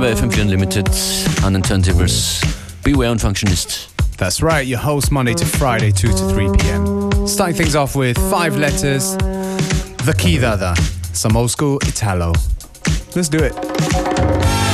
Bei FM4 Unlimited an den Turntables. Beware und Functionist. That's right, your host Monday to Friday, 2 to 3 p.m. Starting things off with five letters, the key Dada, some old school Italo. Let's do it.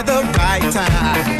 at the right time.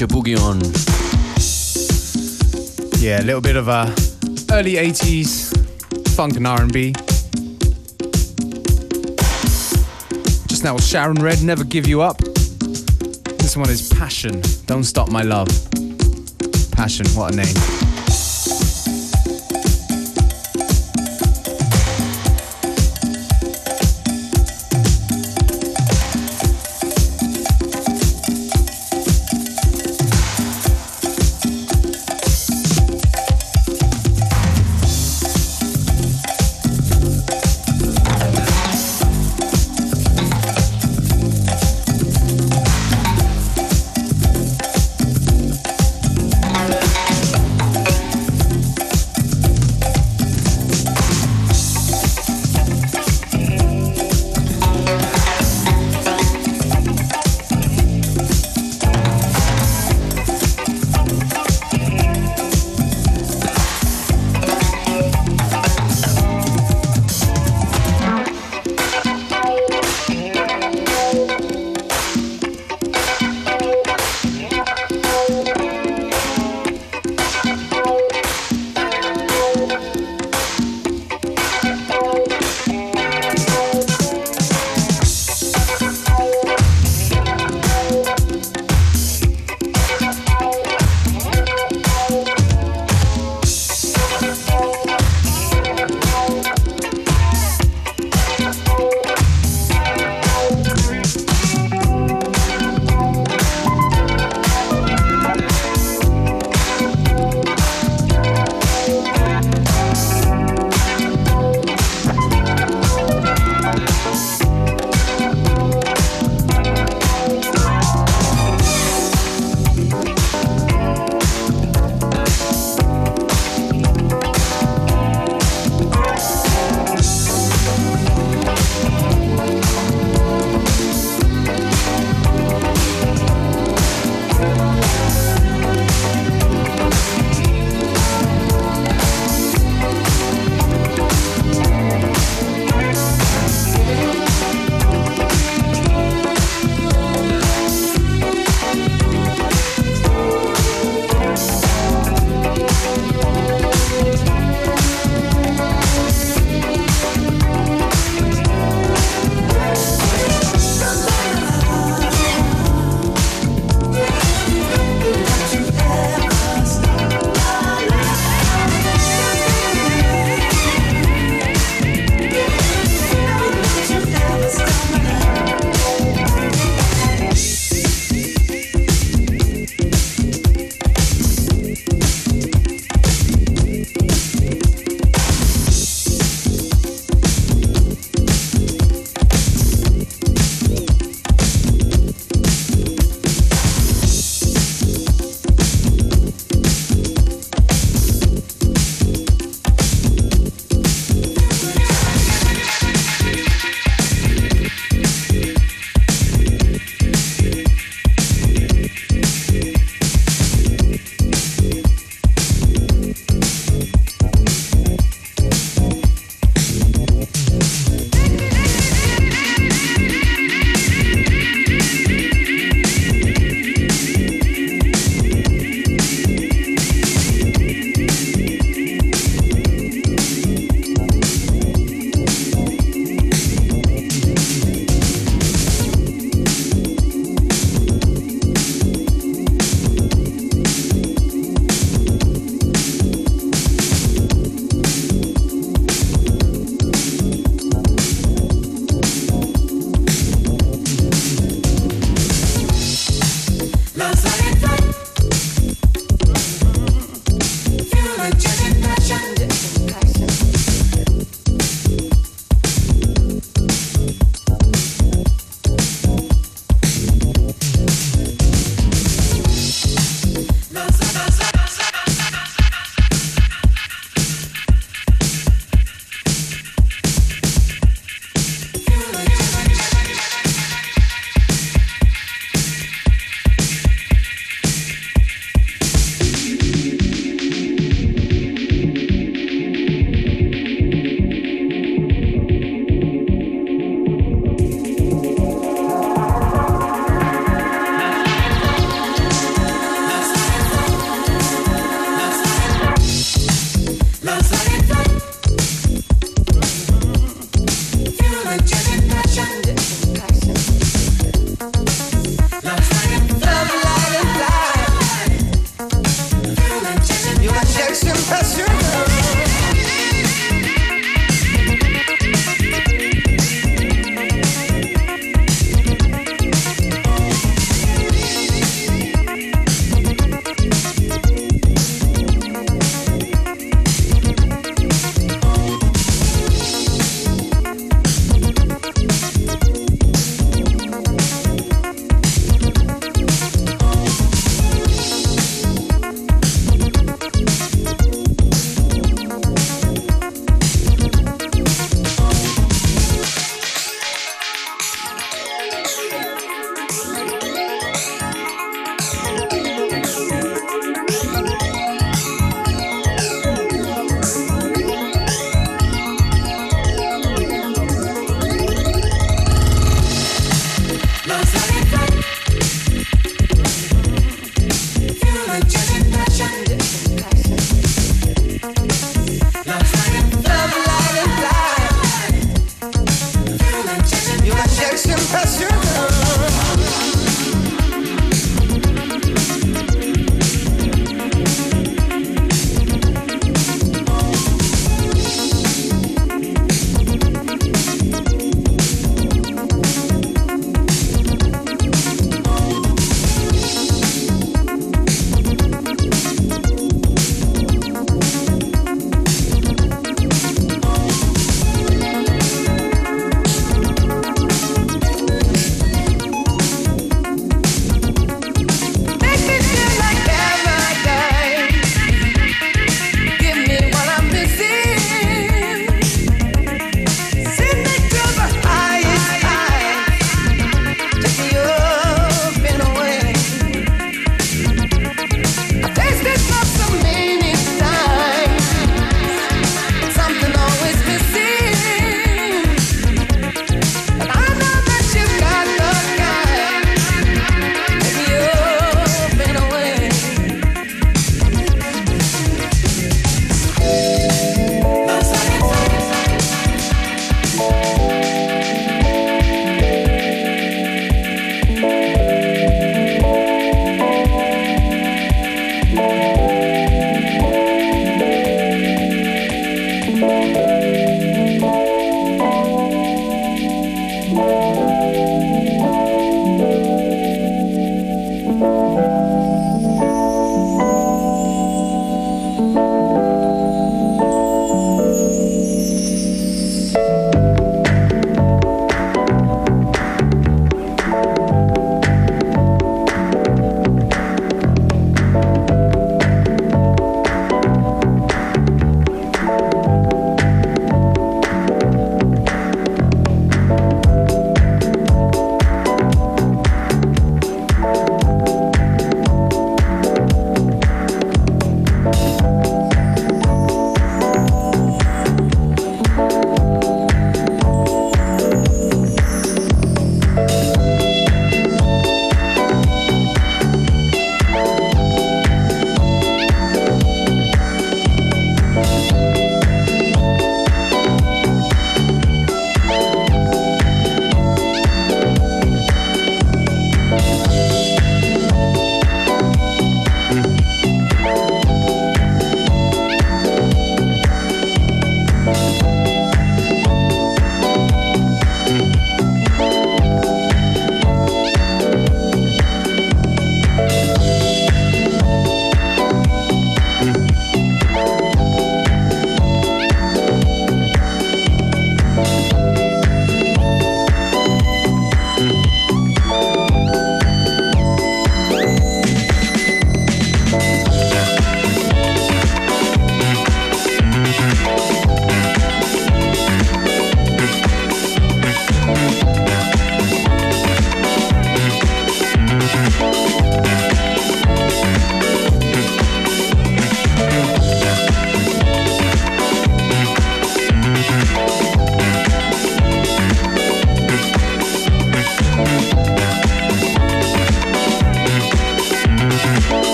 Your boogie on. Yeah, a little bit of a early 80s funk and R&B. Just now Sharon Redd, Never Give You Up. This one is Passion, Don't Stop My Love. Passion, what a name.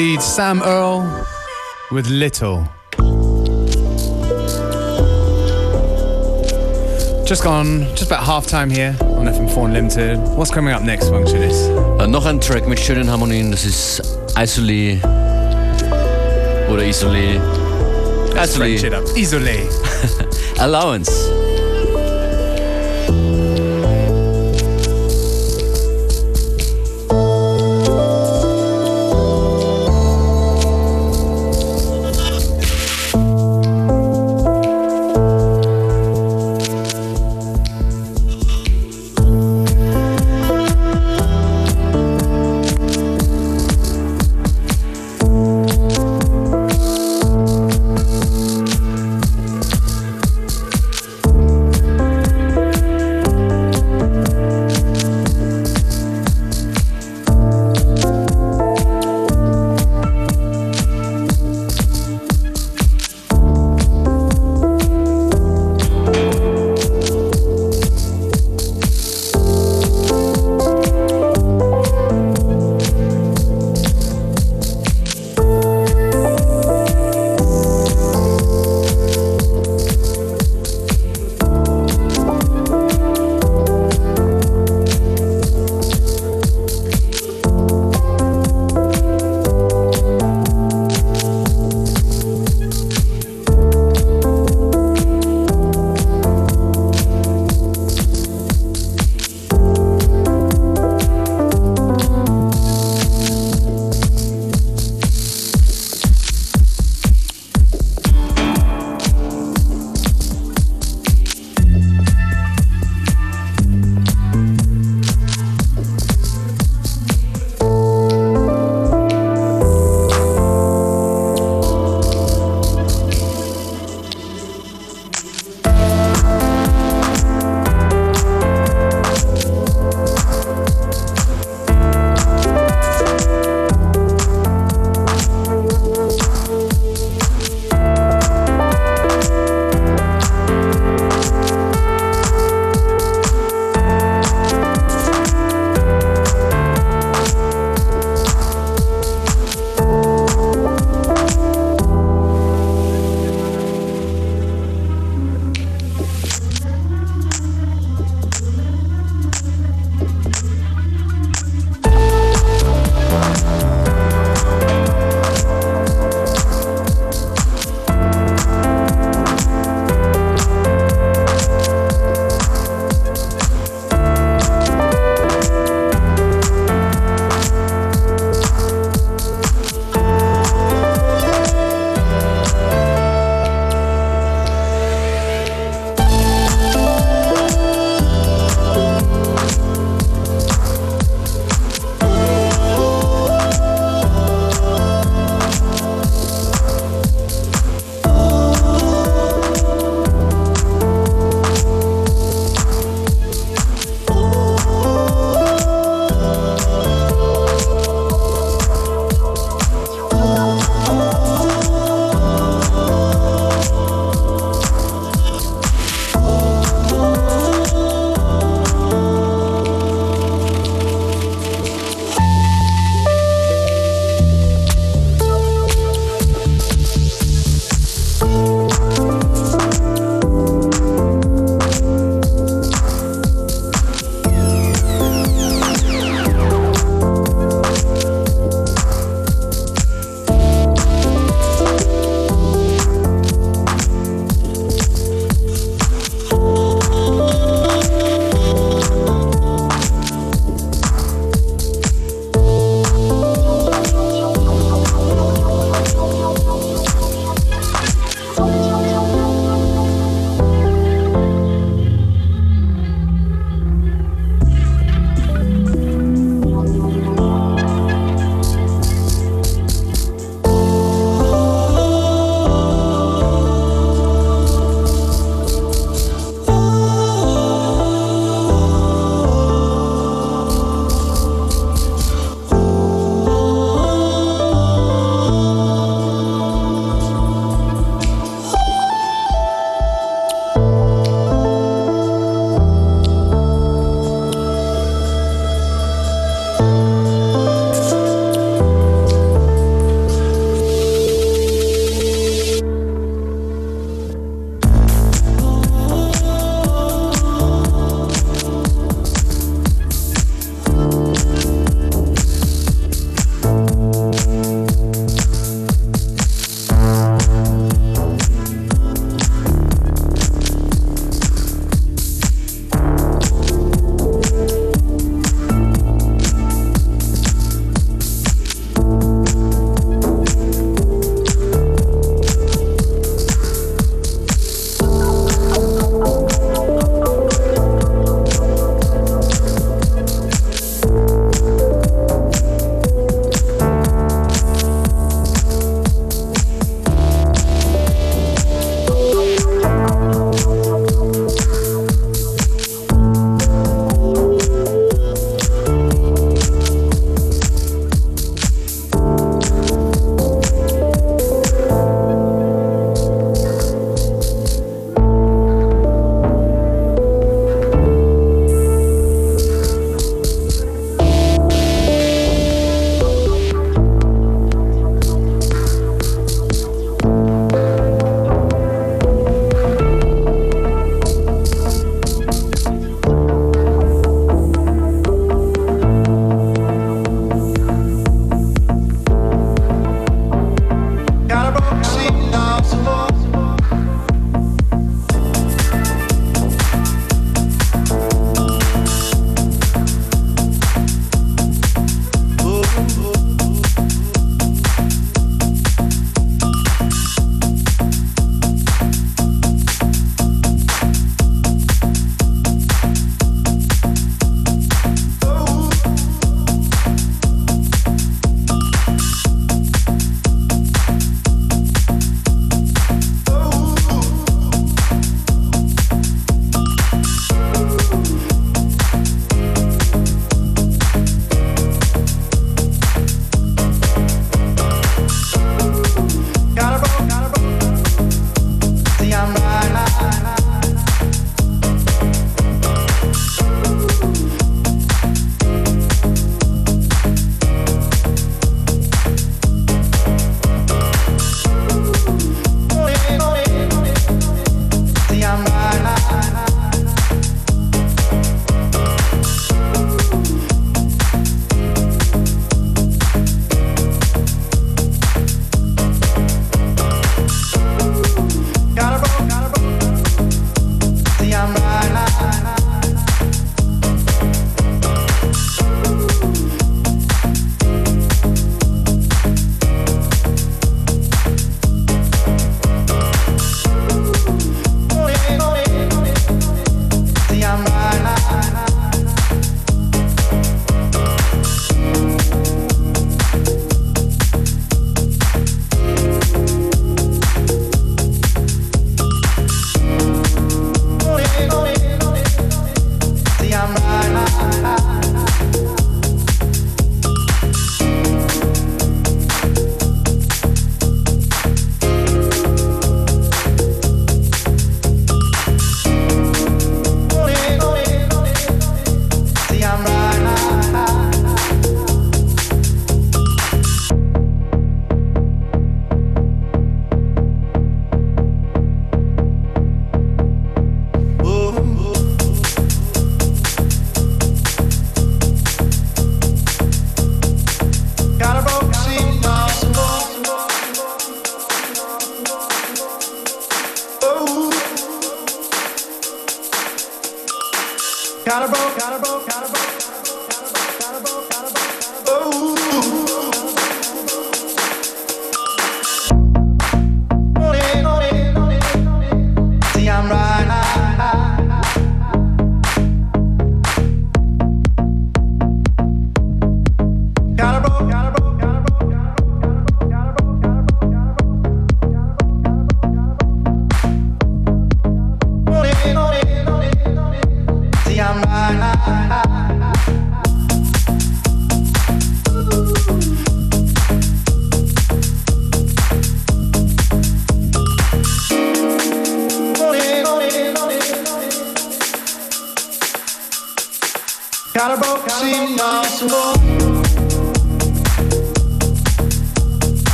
Indeed. Sam Earl with Little. Just gone, just about half time here on FM4 Unlimited. What's coming up next, Functionist? Äh, uh, noch ein Track mit schönen Harmonien, das ist Isolé oder Isolé. Isolé. Isolé. Allowance.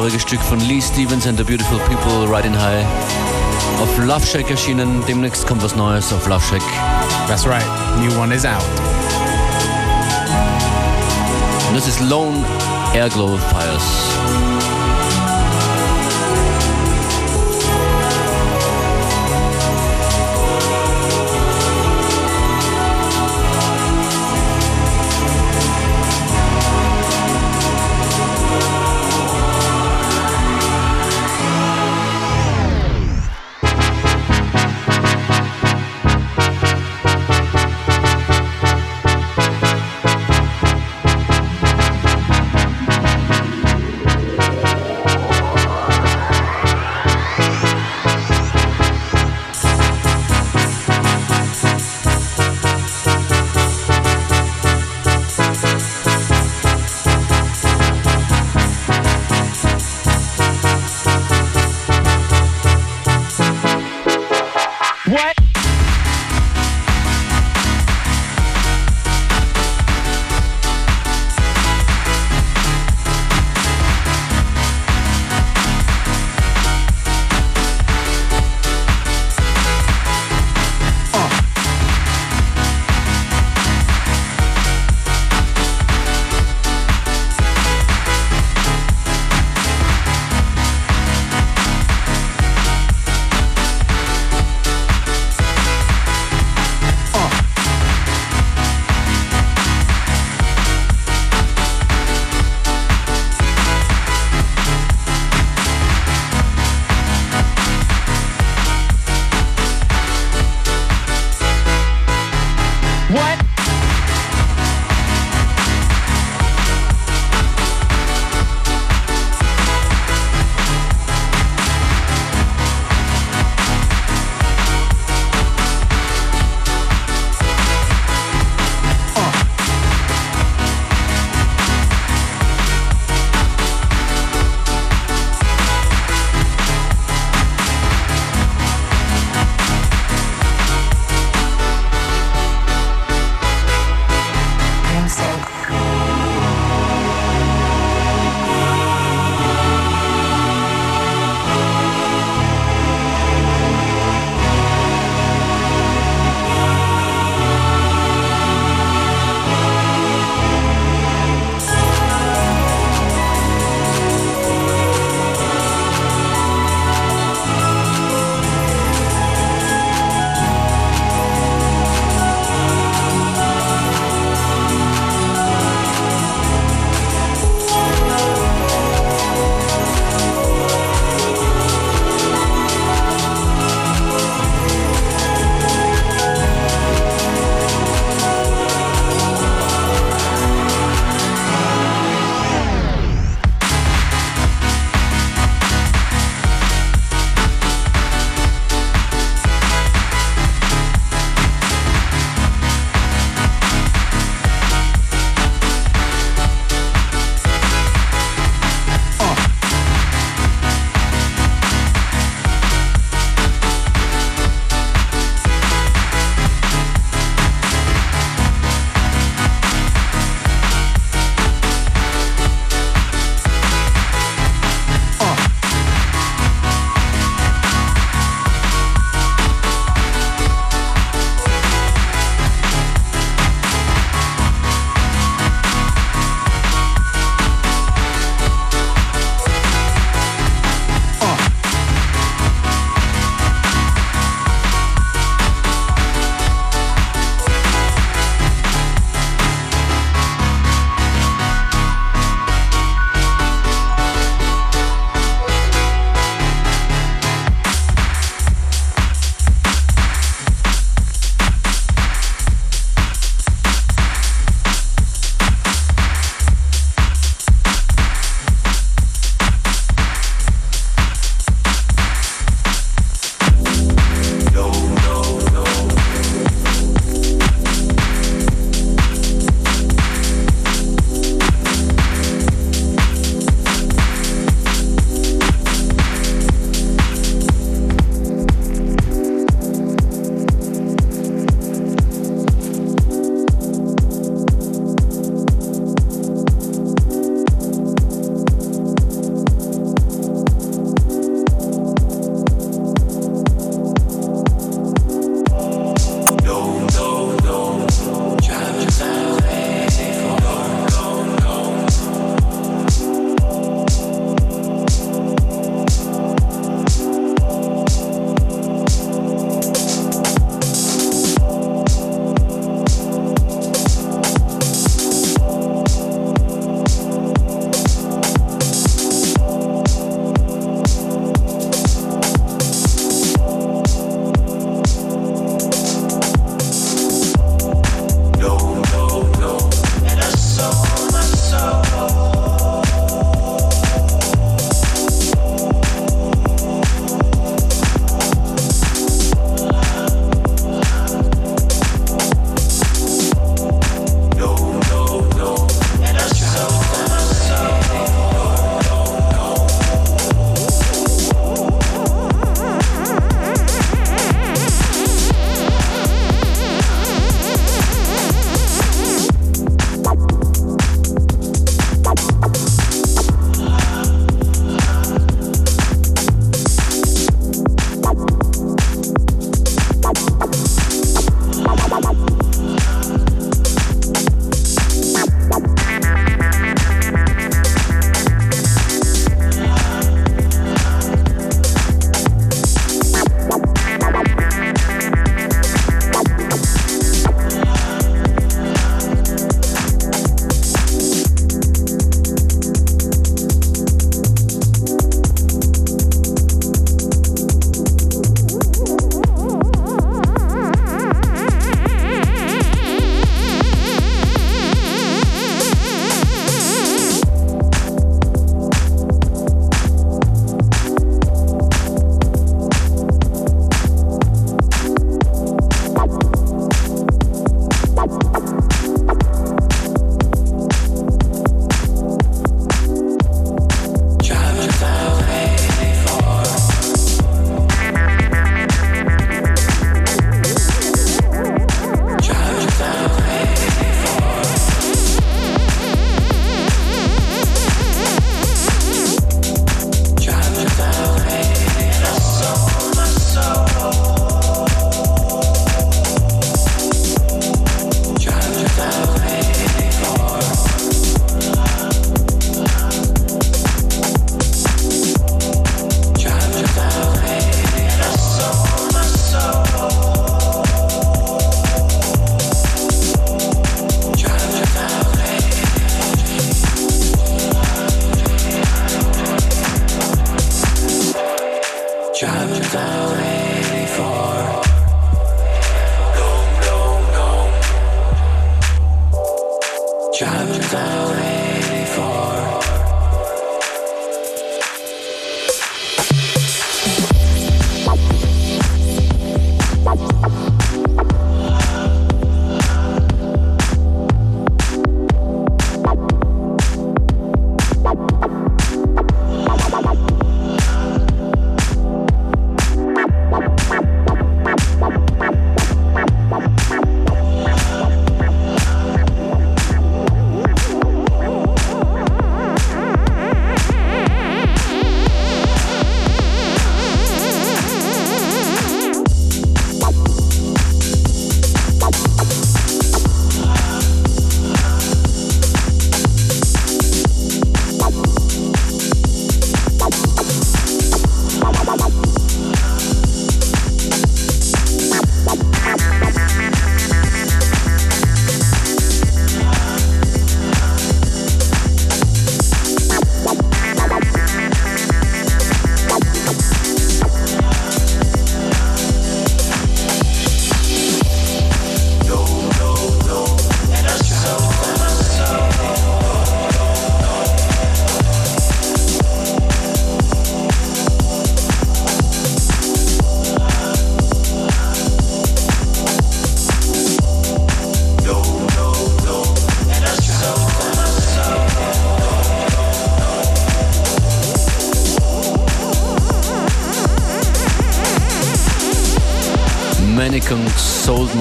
Vorige Stück von Lee Stevens and the Beautiful People, Riding High. Auf Love Shack erschienen, demnächst kommt was Neues auf Love Shack. That's right, new one is out. Und das ist Lone Airglow Fires.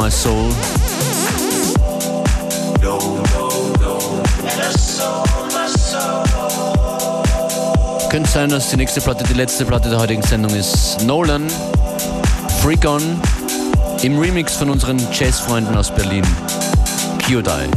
My Soul. Könnte sein, dass die nächste Platte die letzte Platte der heutigen Sendung ist. Nolan, Freak On, im Remix von unseren Jazzfreunden aus Berlin, Kyodai.